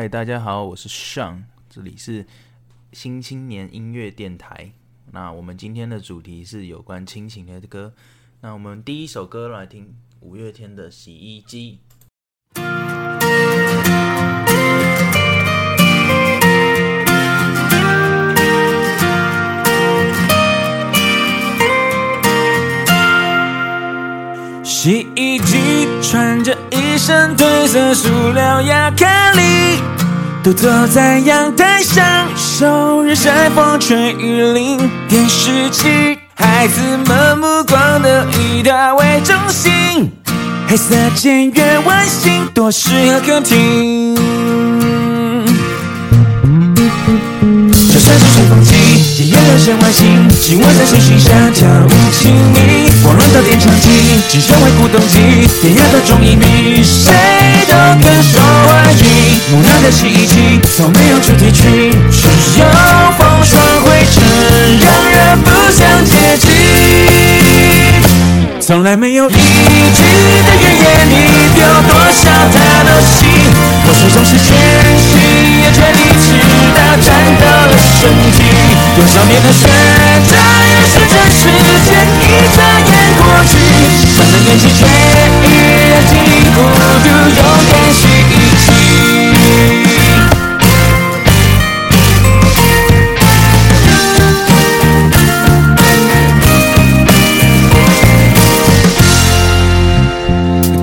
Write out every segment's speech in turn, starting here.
嗨，大家好，我是尚这里是新青年音乐电台。那我们今天的主题是有关亲情的歌。那我们第一首歌来听五月天的《洗衣机》。洗衣机穿着一身褪色塑料亚克力，独坐在阳台上受日晒风吹雨淋。电视机，孩子们目光都以它为中心，黑色简约温馨，多适合客厅。机，也有人生外形，希望在谁心上跳舞亲密。光轮到电长机，只身为古董机，典雅的中意迷，谁都更受欢迎。木讷的洗衣机，从没有主题曲，只有风霜灰尘，让人不想接近。从来没有一句的怨言，你丢多少他都信。我手中是全新，也全力直到战斗了身体。多少年的学长，也是这时间一转眼过去。上了年纪却依然经历孤独，勇敢洗衣机。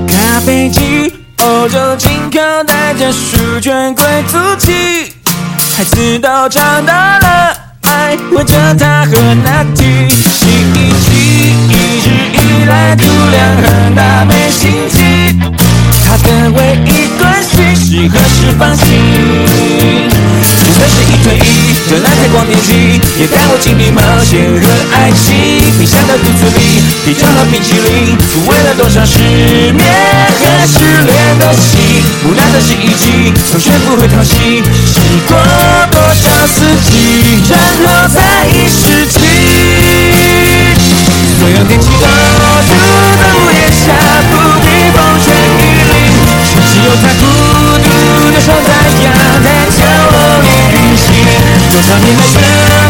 咖啡机，欧洲进口，带着书卷贵族气。孩子都长大了，爱闻着他和拿铁。洗衣机一直以来度量很大，没心机。他的唯一关心是何时放晴。就算是一推一，就那台光电机，也带我经历冒险和爱情。冰箱的肚子里，啤酒和冰淇淋，抚慰了多少失眠和失恋的心。无奈的洗衣机，从学不会讨喜，洗过多少四季，然后再一世纪。所有电器都住在屋檐下，不必风吹雨淋，却只有它孤独的守在阳台角落里运行。多少年的成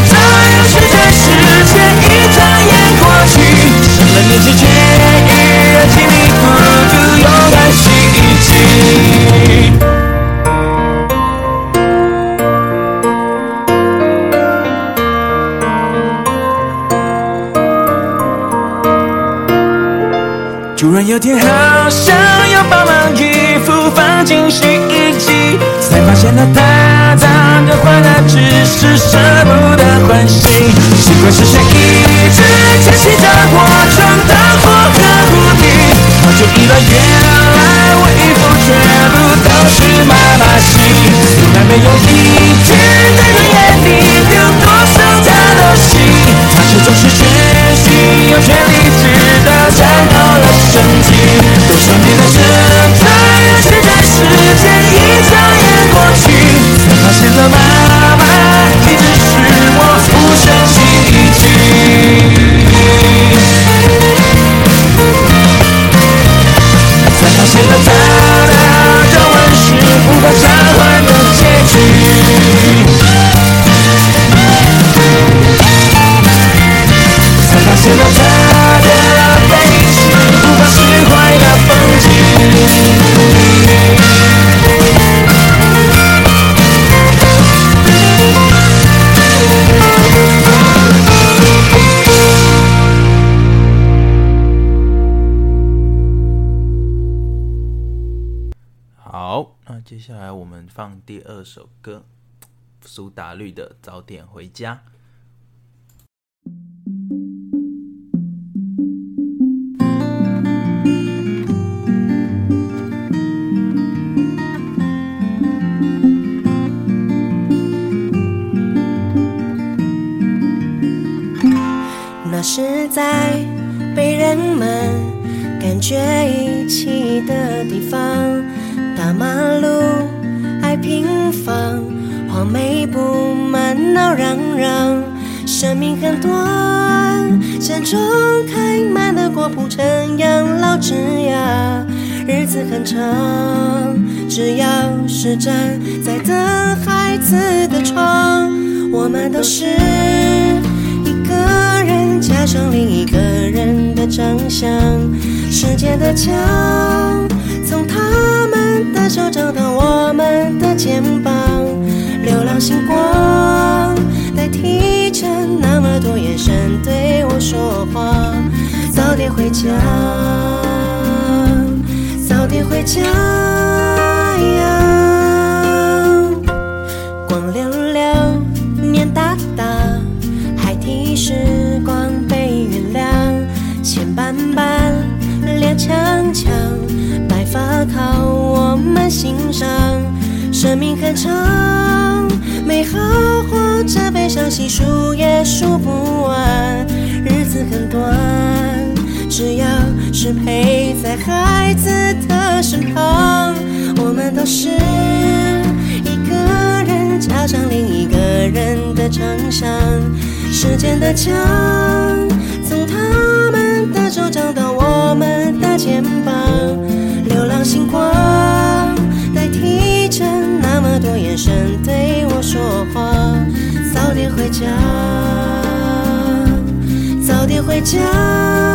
长，有时在时间一转眼过去，上了年纪却依然经历孤独，勇敢洗衣机。突然有天，好想要把服放进洗衣机，才发现了它脏的坏的，只是舍不得换新。奇怪是谁一直清洗着我床单首歌，苏打绿的《早点回家》。那是在被人们感觉遗弃的地方，大马平房，黄梅布满闹嚷嚷，生命很短，山中开满了果铺成养老枝桠，日子很长，只要是站在等孩子的窗，我们都是一个人加上另一个人的长相。时间的墙，从他的手掌到我们的肩膀，流浪星光代替着那么多眼神对我说话。早点回家，早点回家呀！光溜溜，年大大，孩提时光被原谅，钱斑斑，脸强强，白发靠我们欣赏。生命很长，美好或者悲伤，细数也数不完。日子很短。只要是陪在孩子的身旁，我们都是一个人加上另一个人的长相。时间的墙，从他们的手掌到我们的肩膀，流浪星光代替着那么多眼神对我说话。早点回家，早点回家。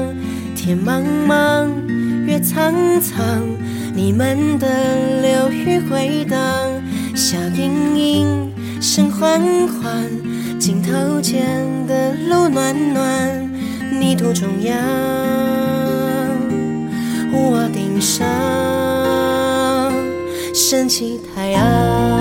天茫茫，月苍苍，你们的流语回荡。笑盈盈，声缓缓，镜头前的路暖暖。泥土中央，屋顶上升起太阳。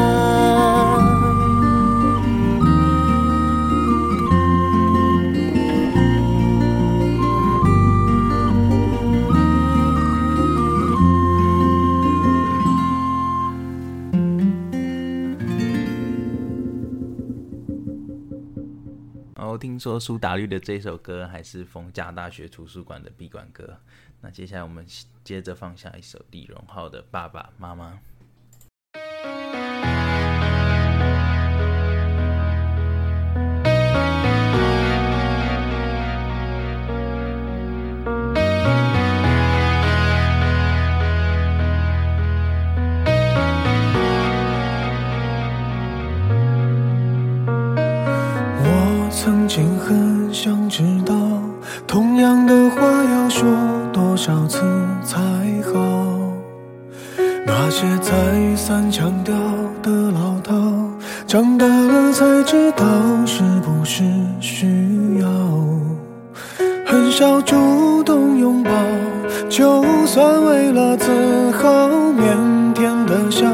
说苏打绿的这首歌还是逢甲大学图书馆的闭馆歌。那接下来我们接着放下一首李荣浩的《爸爸妈妈》。少次才好。那些再三强调的老套，长大了才知道是不是需要。很少主动拥抱，就算为了自豪，腼腆的笑，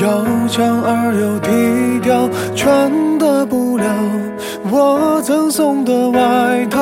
要强而又低调，穿的布料，我赠送的外套。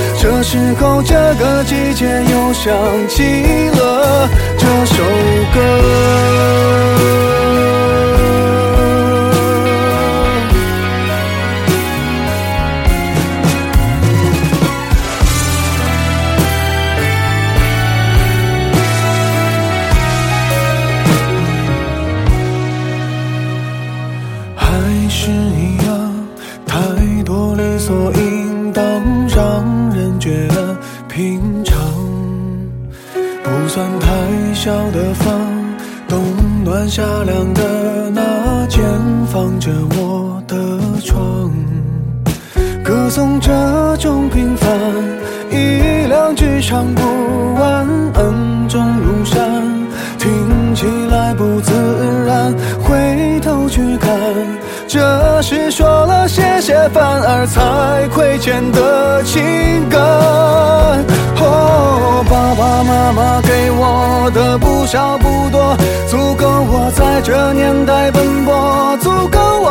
这时候，这个季节又想起了这首歌。夏凉的那间，放着我的床，歌颂这种平凡，一两句唱不完，恩重如山，听起来不自然，回头去看，这是说了反而才亏欠的情感。哦，爸爸妈妈给我的不少不多，足够我在这年代奔波，足够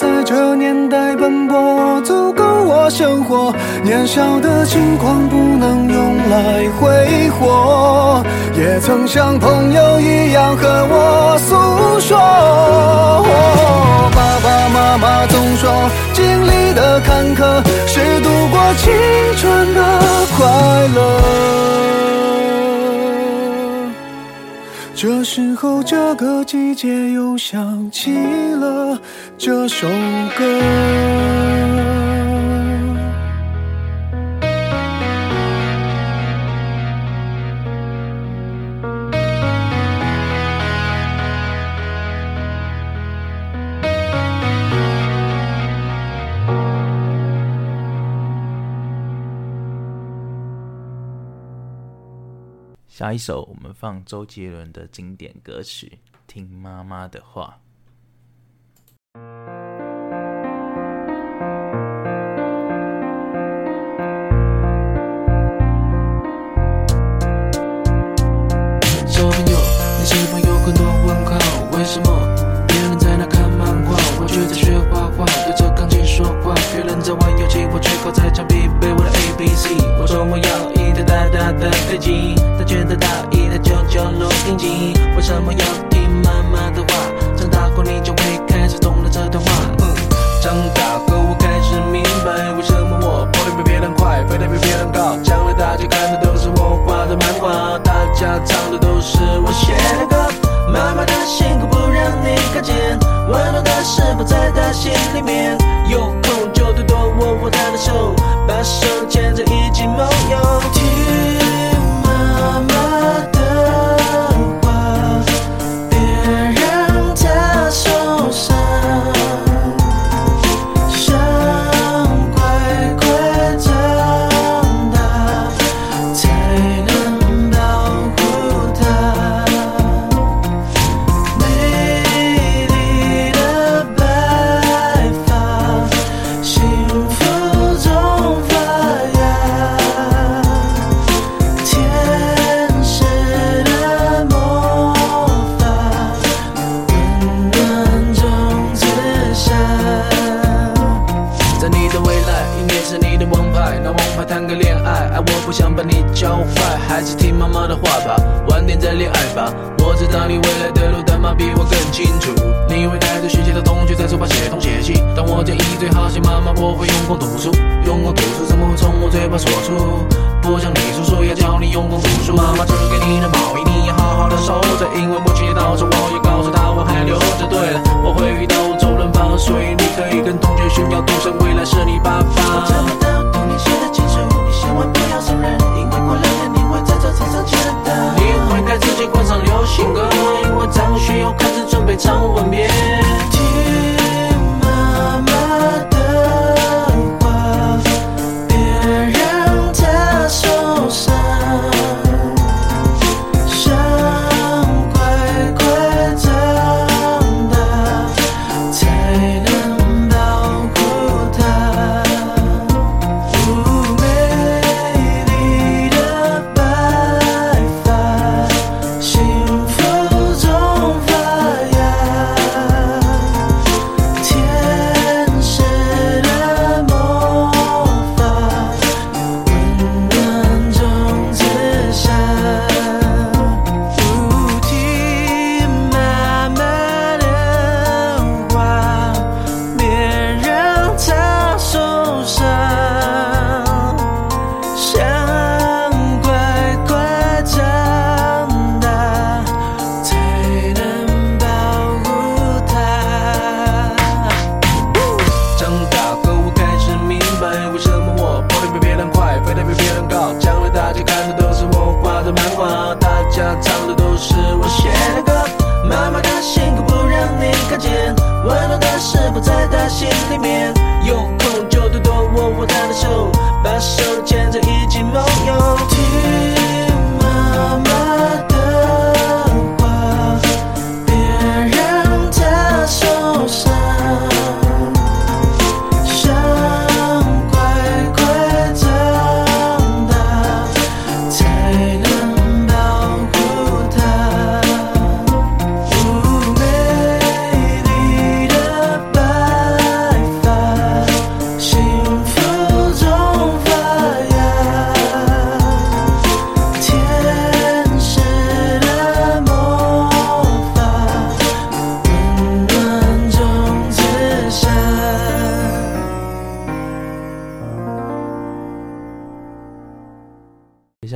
在这年代奔波，足够我生活。年少的轻狂不能用来挥霍，也曾像朋友一样和我诉说。爸爸妈妈总说，经历的坎坷是度过青春的快乐。这时候，这个季节又想起了这首歌。下一首我们放周杰伦的经典歌曲《听妈妈的话》。在玩游戏，我却靠在墙壁背我的 A B C。我说我要一台大大的飞机，他觉得大一台九九录音机。为什么要听妈妈的话？长大后你就会开始懂了这段话。嗯，长大后我开始明白，为什么我跑得比别人快，飞得比别人高。将来大家看的都是我画的漫画，大家唱的都是我写的歌。妈妈的辛苦不让你看见，温暖的是否在她心里面？有他的手，把手牵着一起梦游。听妈妈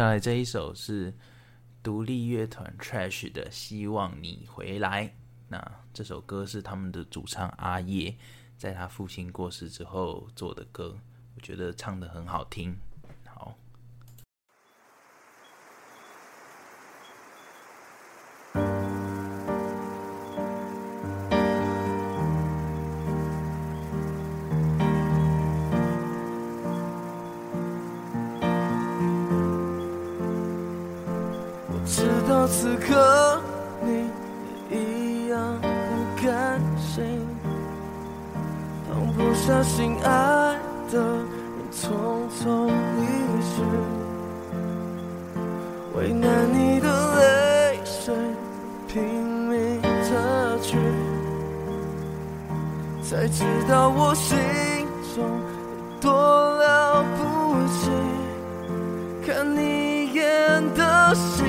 来这一首是独立乐团 Trash 的《希望你回来》。那这首歌是他们的主唱阿叶在他父亲过世之后做的歌，我觉得唱的很好听。下心爱的人匆匆离去，为难你的泪水拼命擦去，才知道我心中多了不起，看你演的戏，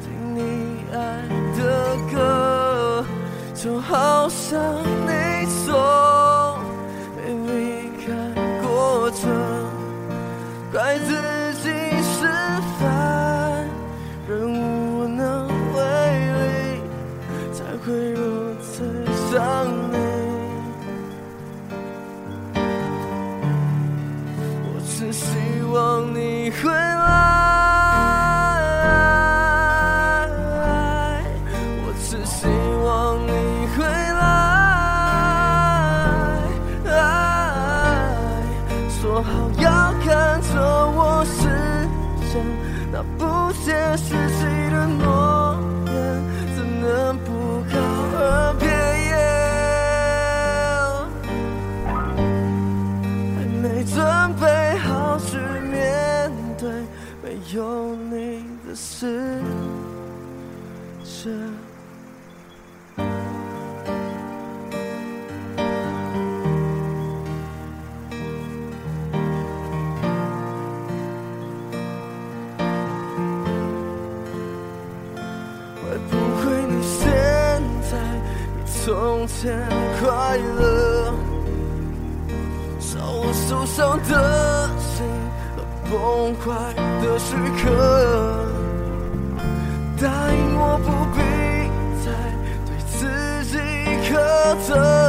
听你爱的歌，就好像。怪自己失分，人无能为力，才会如此想你。我只希望你会。天快乐。找我受伤的心和崩坏的时刻，答应我不必再对自己苛责。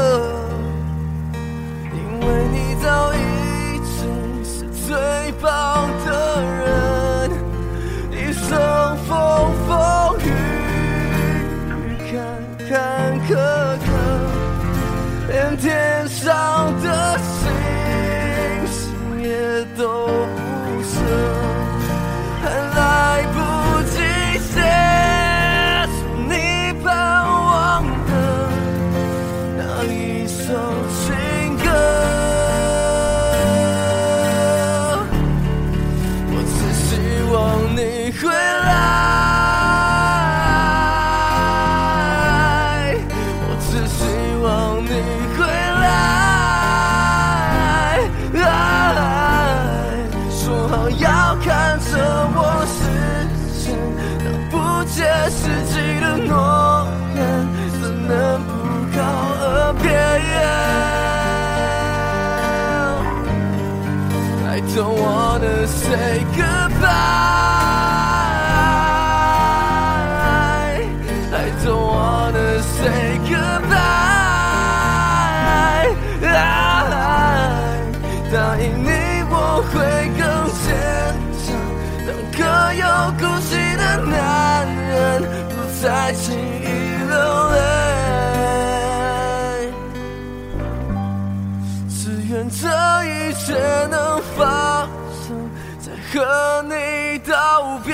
却能放手再和你道别。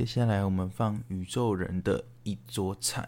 接下来我们放宇宙人的一桌菜。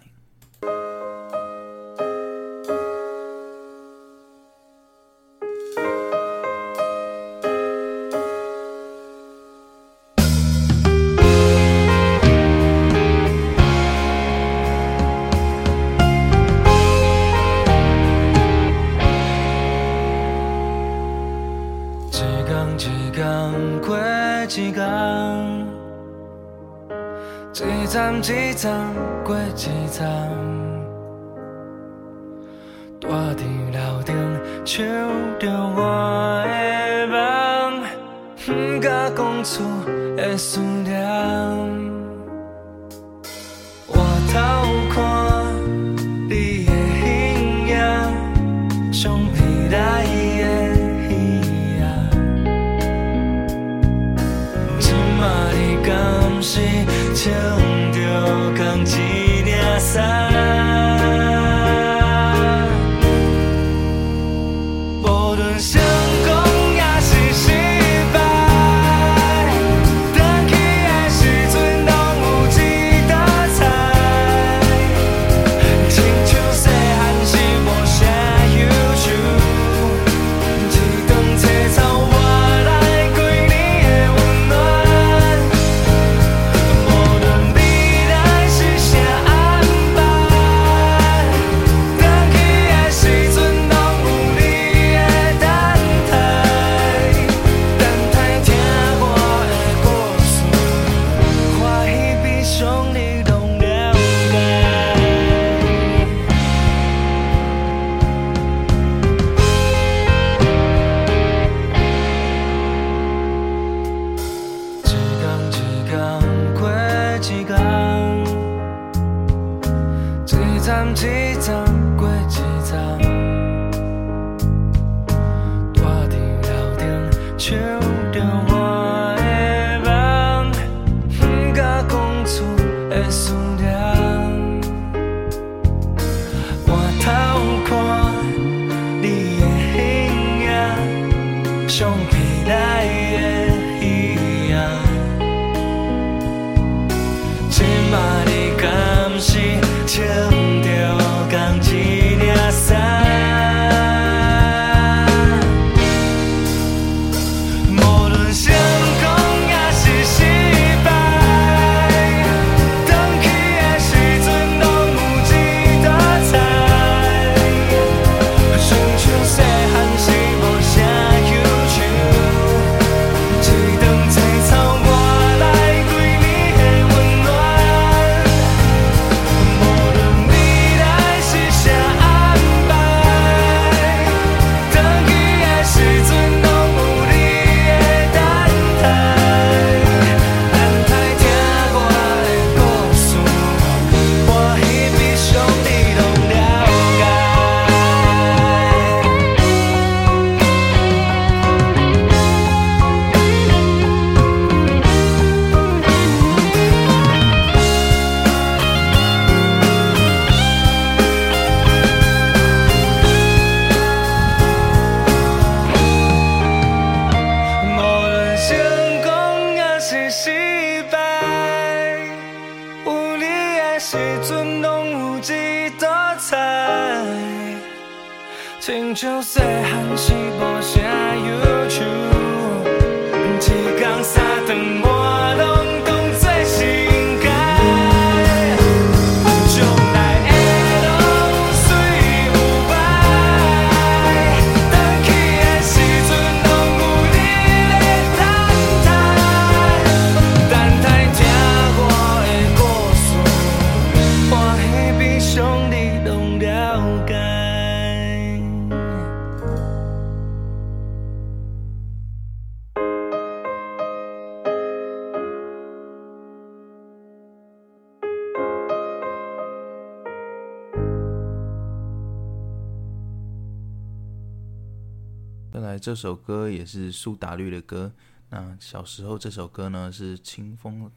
这首歌也是苏打绿的歌。那小时候这首歌呢是清风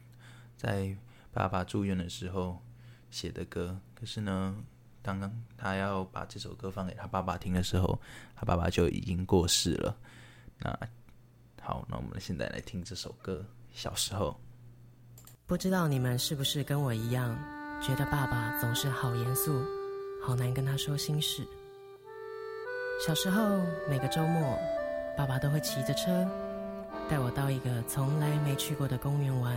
在爸爸住院的时候写的歌，可是呢，刚刚他要把这首歌放给他爸爸听的时候，他爸爸就已经过世了。那好，那我们现在来听这首歌。小时候，不知道你们是不是跟我一样，觉得爸爸总是好严肃，好难跟他说心事。小时候每个周末，爸爸都会骑着车带我到一个从来没去过的公园玩。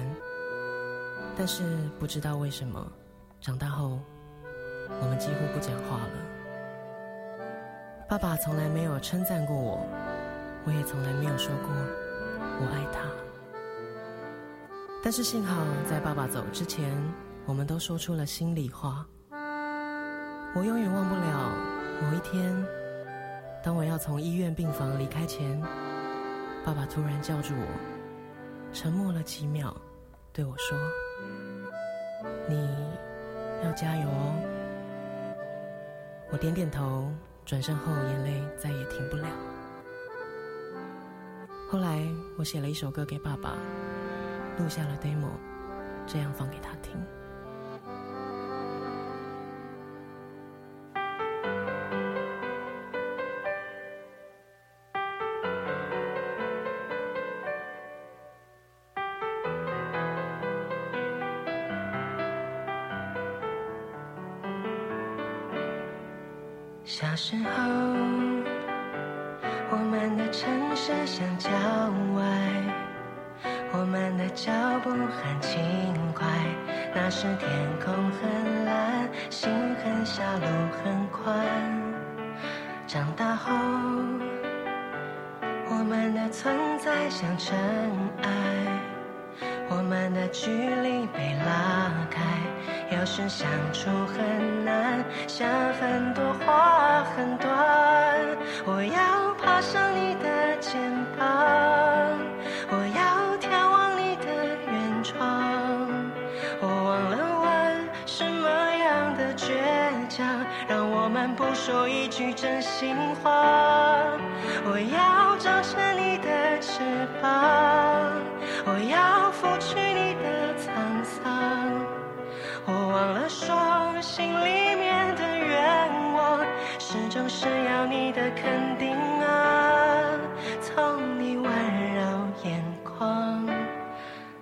但是不知道为什么，长大后我们几乎不讲话了。爸爸从来没有称赞过我，我也从来没有说过我爱他。但是幸好，在爸爸走之前，我们都说出了心里话。我永远忘不了某一天，当我要从医院病房离开前，爸爸突然叫住我，沉默了几秒，对我说：“你要加油哦。”我点点头，转身后眼泪再也停不了。后来，我写了一首歌给爸爸。录下了 demo，这样放给他听。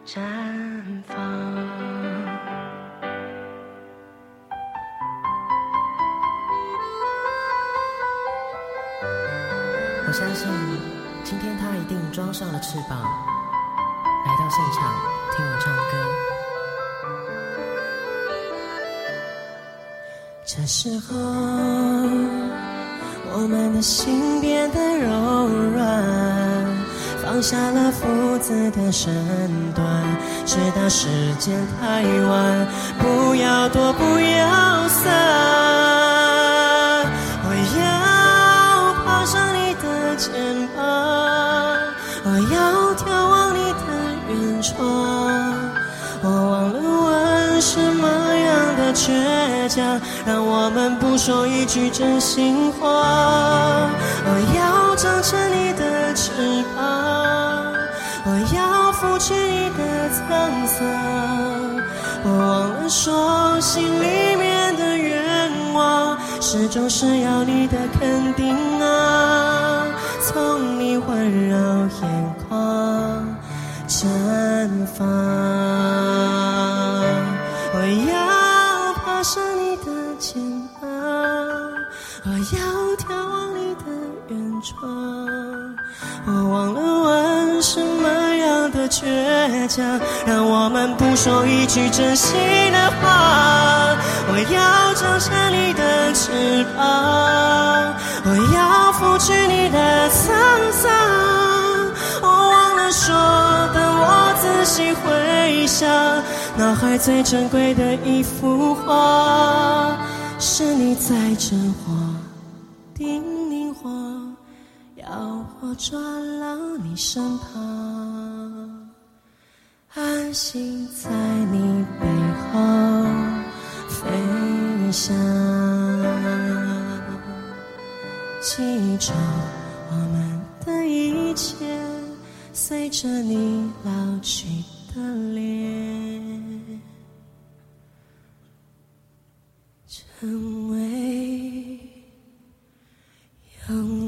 绽放。我相信，今天他一定装上了翅膀，来到现场听我唱歌。这时候，我们的心变得柔软，放下了父子的身段，直到时间太晚，不要躲，不要散。我要爬上你的肩膀，我要眺望你的远窗。我忘了问什么样的倔强，让我们不说一句真心话。我要长成你的翅膀，要拂去你的沧桑。我忘了说，心里面的愿望，始终是要你的肯定啊，从你温柔眼眶。绽放。倔强，让我们不说一句真心的话。我要长成你的翅膀，我要拂去你的沧桑。我忘了说，等我仔细回想，脑海最珍贵的一幅画，是你在真话叮咛我，要我抓牢你身旁，安心在你背后飞翔。记住我们的一切。随着你老去的脸，成为永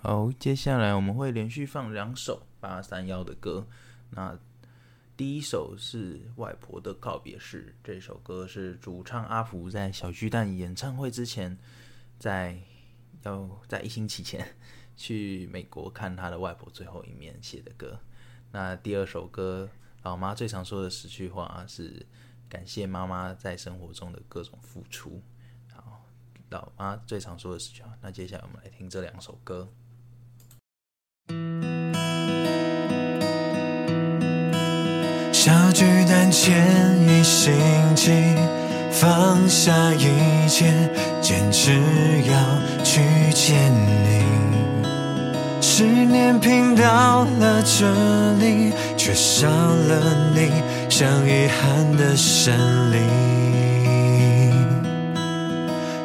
好，接下来我们会连续放两首八三幺的歌。那第一首是《外婆的告别式》，这首歌是主唱阿福在小巨蛋演唱会之前，在要在一星期前 去美国看他的外婆最后一面写的歌。那第二首歌，老妈最常说的十句话是感谢妈妈在生活中的各种付出。好，老妈最常说的十句话。那接下来我们来听这两首歌。小巨蛋前一星期，放下一切，坚持要去见你。十年拼到了这里，却少了你，像遗憾的胜利。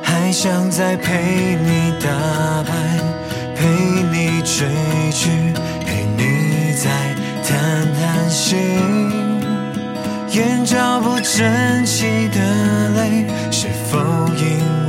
还想再陪你打败，陪你追剧，陪你再谈谈心。眼角不争气的泪是否盈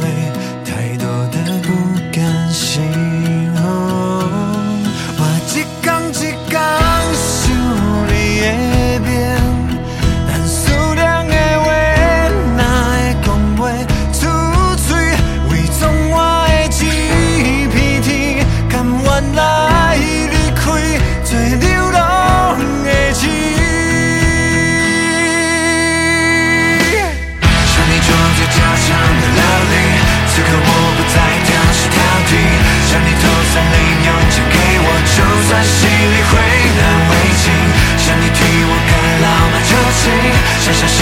Shh, shh, shh.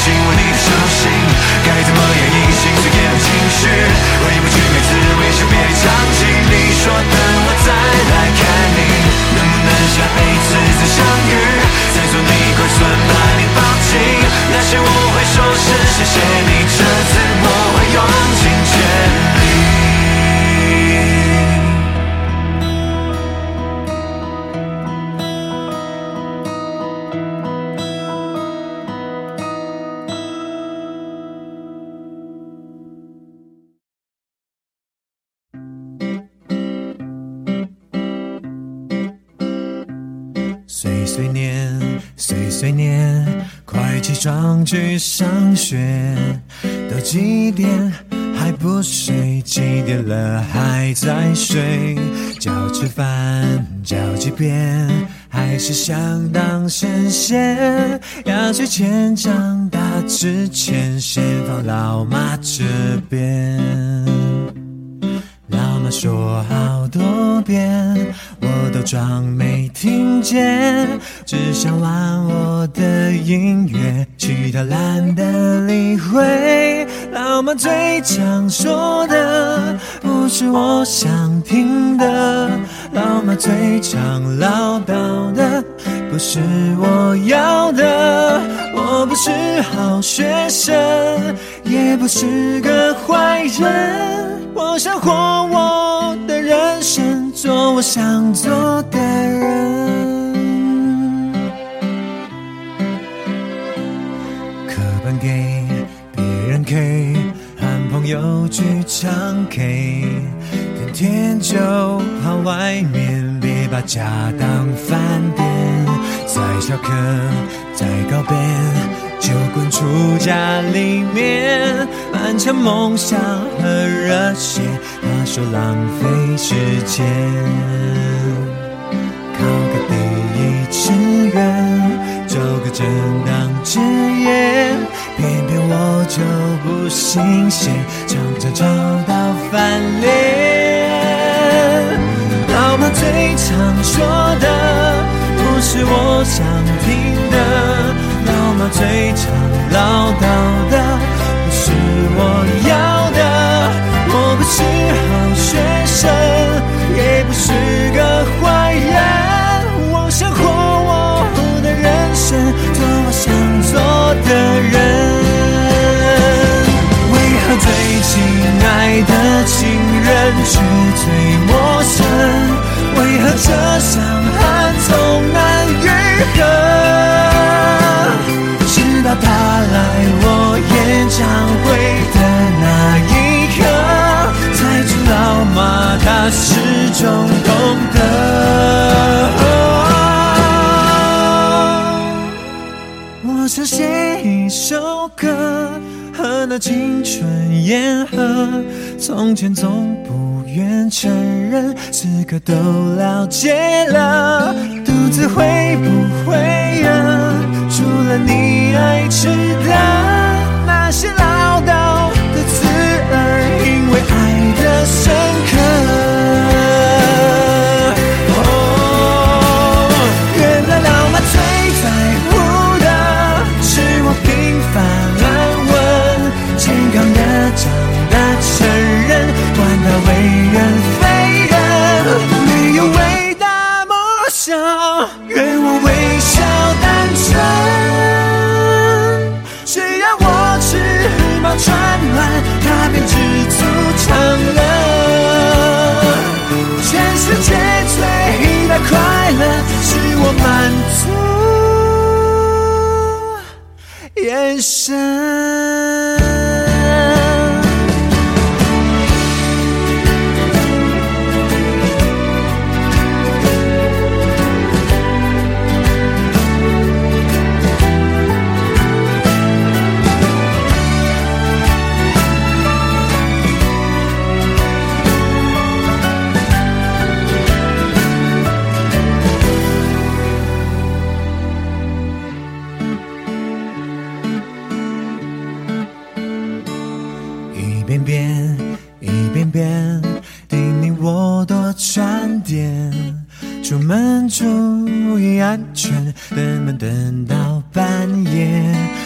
亲吻你的手心，该怎么演抑心碎的情绪？回不去每次微笑别离场景，你说等我再来看你，能不能下辈子再相遇？再做你乖孙，把你抱紧，那些我会说声谢谢你，这次。上学。都几点还不睡？几点了还在睡？叫吃饭叫几遍，还是想当神仙？要去钱长大之前，先放老妈这边。说好多遍，我都装没听见，只想玩我的音乐，其他懒得理会。老妈最常说的不是我想听的，老妈最常唠叨的不是我要的。我不是好学生，也不是个坏人。做我想做的人。课本给别人 K，和朋友去唱 K，天天就跑外面，别把家当饭店。再下课，再告别。就滚出家里面，满腔梦想和热血，说浪费时间。考个第一志愿，找个正当职业，偏偏我就不新鲜，常常吵到翻脸。老妈最常说的，不是我想听的。老妈最常唠叨的不是我要，是好学生，也不是个坏人，我想活我的人生，做我想做的人。为何最亲爱的亲人却最陌生？为何这伤始终懂得。我想写一首歌，和那青春言和。从前总不愿承认，此刻都了解了，肚子会不会饿？除了你爱吃的那些唠叨的刺耳，因为爱的深刻。足一遍遍，一遍遍，叮咛我多穿点。出门注意安全，登门等到半夜。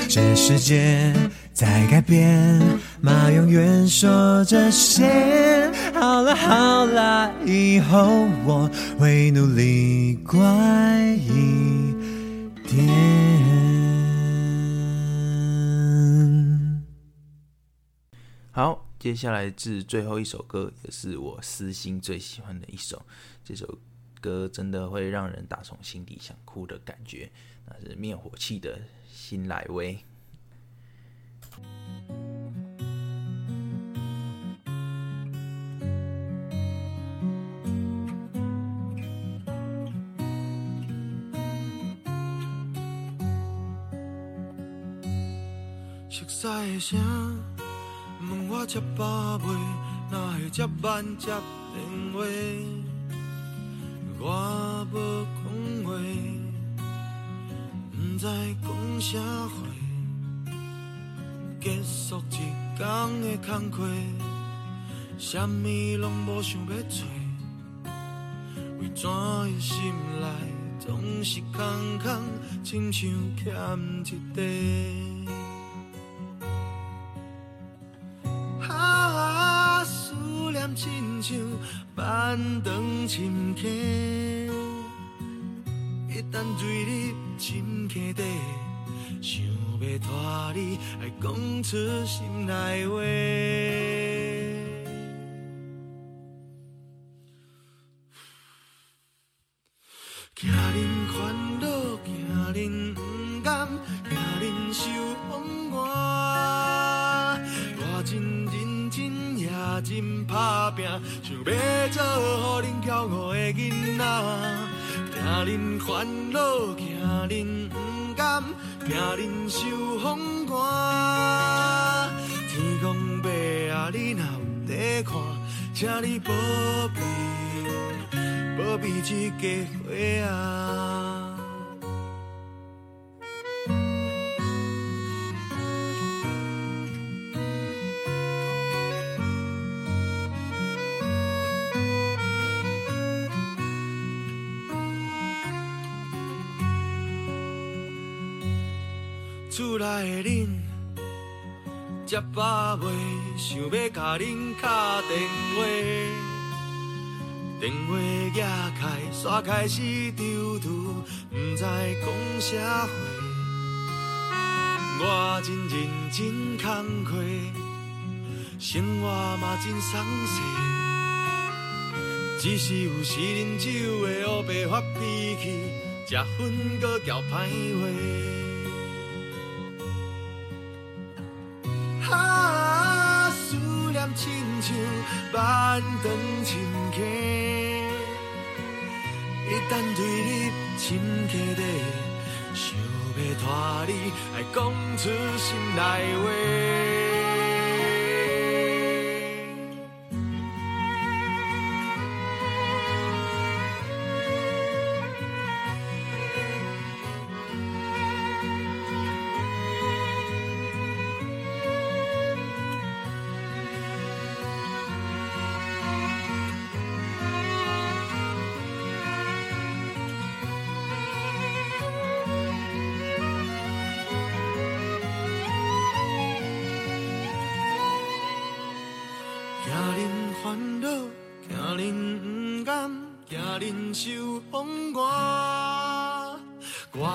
这世界在改变，妈永远说这些。好了好了，以后我会努力乖一点。好，接下来至最后一首歌，也是我私心最喜欢的一首。这首歌真的会让人打从心底想哭的感觉，那是灭火器的《新来威》。熟悉的声。我接饱未，哪会接慢接电话？我无讲话，不知讲啥话。结束一天的工课，啥物拢无想要做，为怎的心内总是空空，亲像欠一块。像万丈深刻，一旦坠入深刻底。想要拖你，爱讲出心内话。烦恼，惊恁不甘。惊恁受风寒，天公伯啊，你若有在看，请你保庇，保庇这家伙啊！饱未？想要甲恁敲电话，电话举开，煞开始丢丢，不知讲啥话。我真认真工课，生活嘛真爽势，只是有时啉酒会黑白发脾气，食薰搁交歹话。亲像万丈深溪，一旦坠入深刻底，想要拖你，来讲出心内话。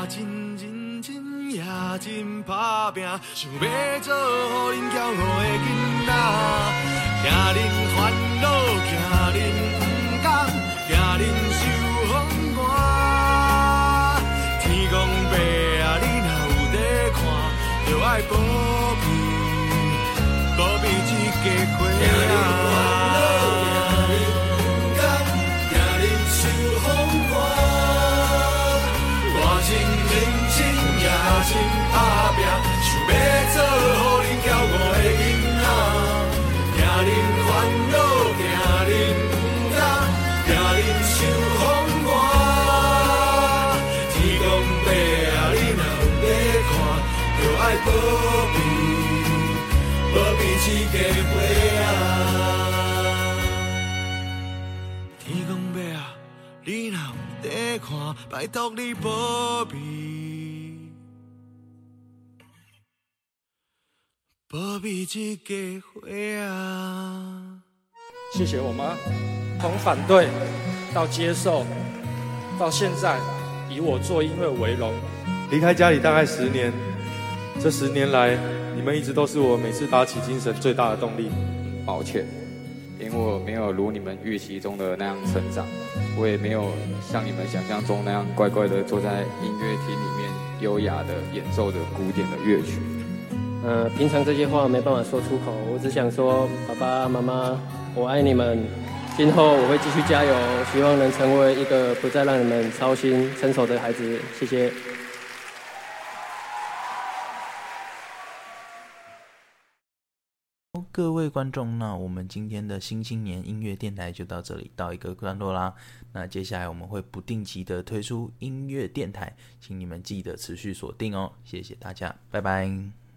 真认真也真打拼，想要做互恁骄傲的囡仔。惊恁烦恼，惊恁不甘，惊恁受风寒。天公伯啊，你若有在看，就爱保庇，保庇这家伙啊。真打拼，想要做互恁骄傲的囡仔。惊恁烦恼，惊恁不甘，惊恁受风寒。天公伯啊，你若有在看，就爱保庇，保庇这家伙啊。天公伯啊，你若有在看，拜托你保庇，谢谢我妈，从反对到接受，到现在以我做音乐为荣。离开家里大概十年，这十年来，你们一直都是我每次打起精神最大的动力。抱歉，因为我没有如你们预期中的那样成长，我也没有像你们想象中那样乖乖的坐在音乐厅里面优雅的演奏着古典的乐曲。呃，平常这些话没办法说出口，我只想说，爸爸妈妈，我爱你们。今后我会继续加油，希望能成为一个不再让你们操心、成熟的孩子。谢谢。各位观众，那我们今天的新青年音乐电台就到这里到一个段落啦。那接下来我们会不定期的推出音乐电台，请你们记得持续锁定哦。谢谢大家，拜拜。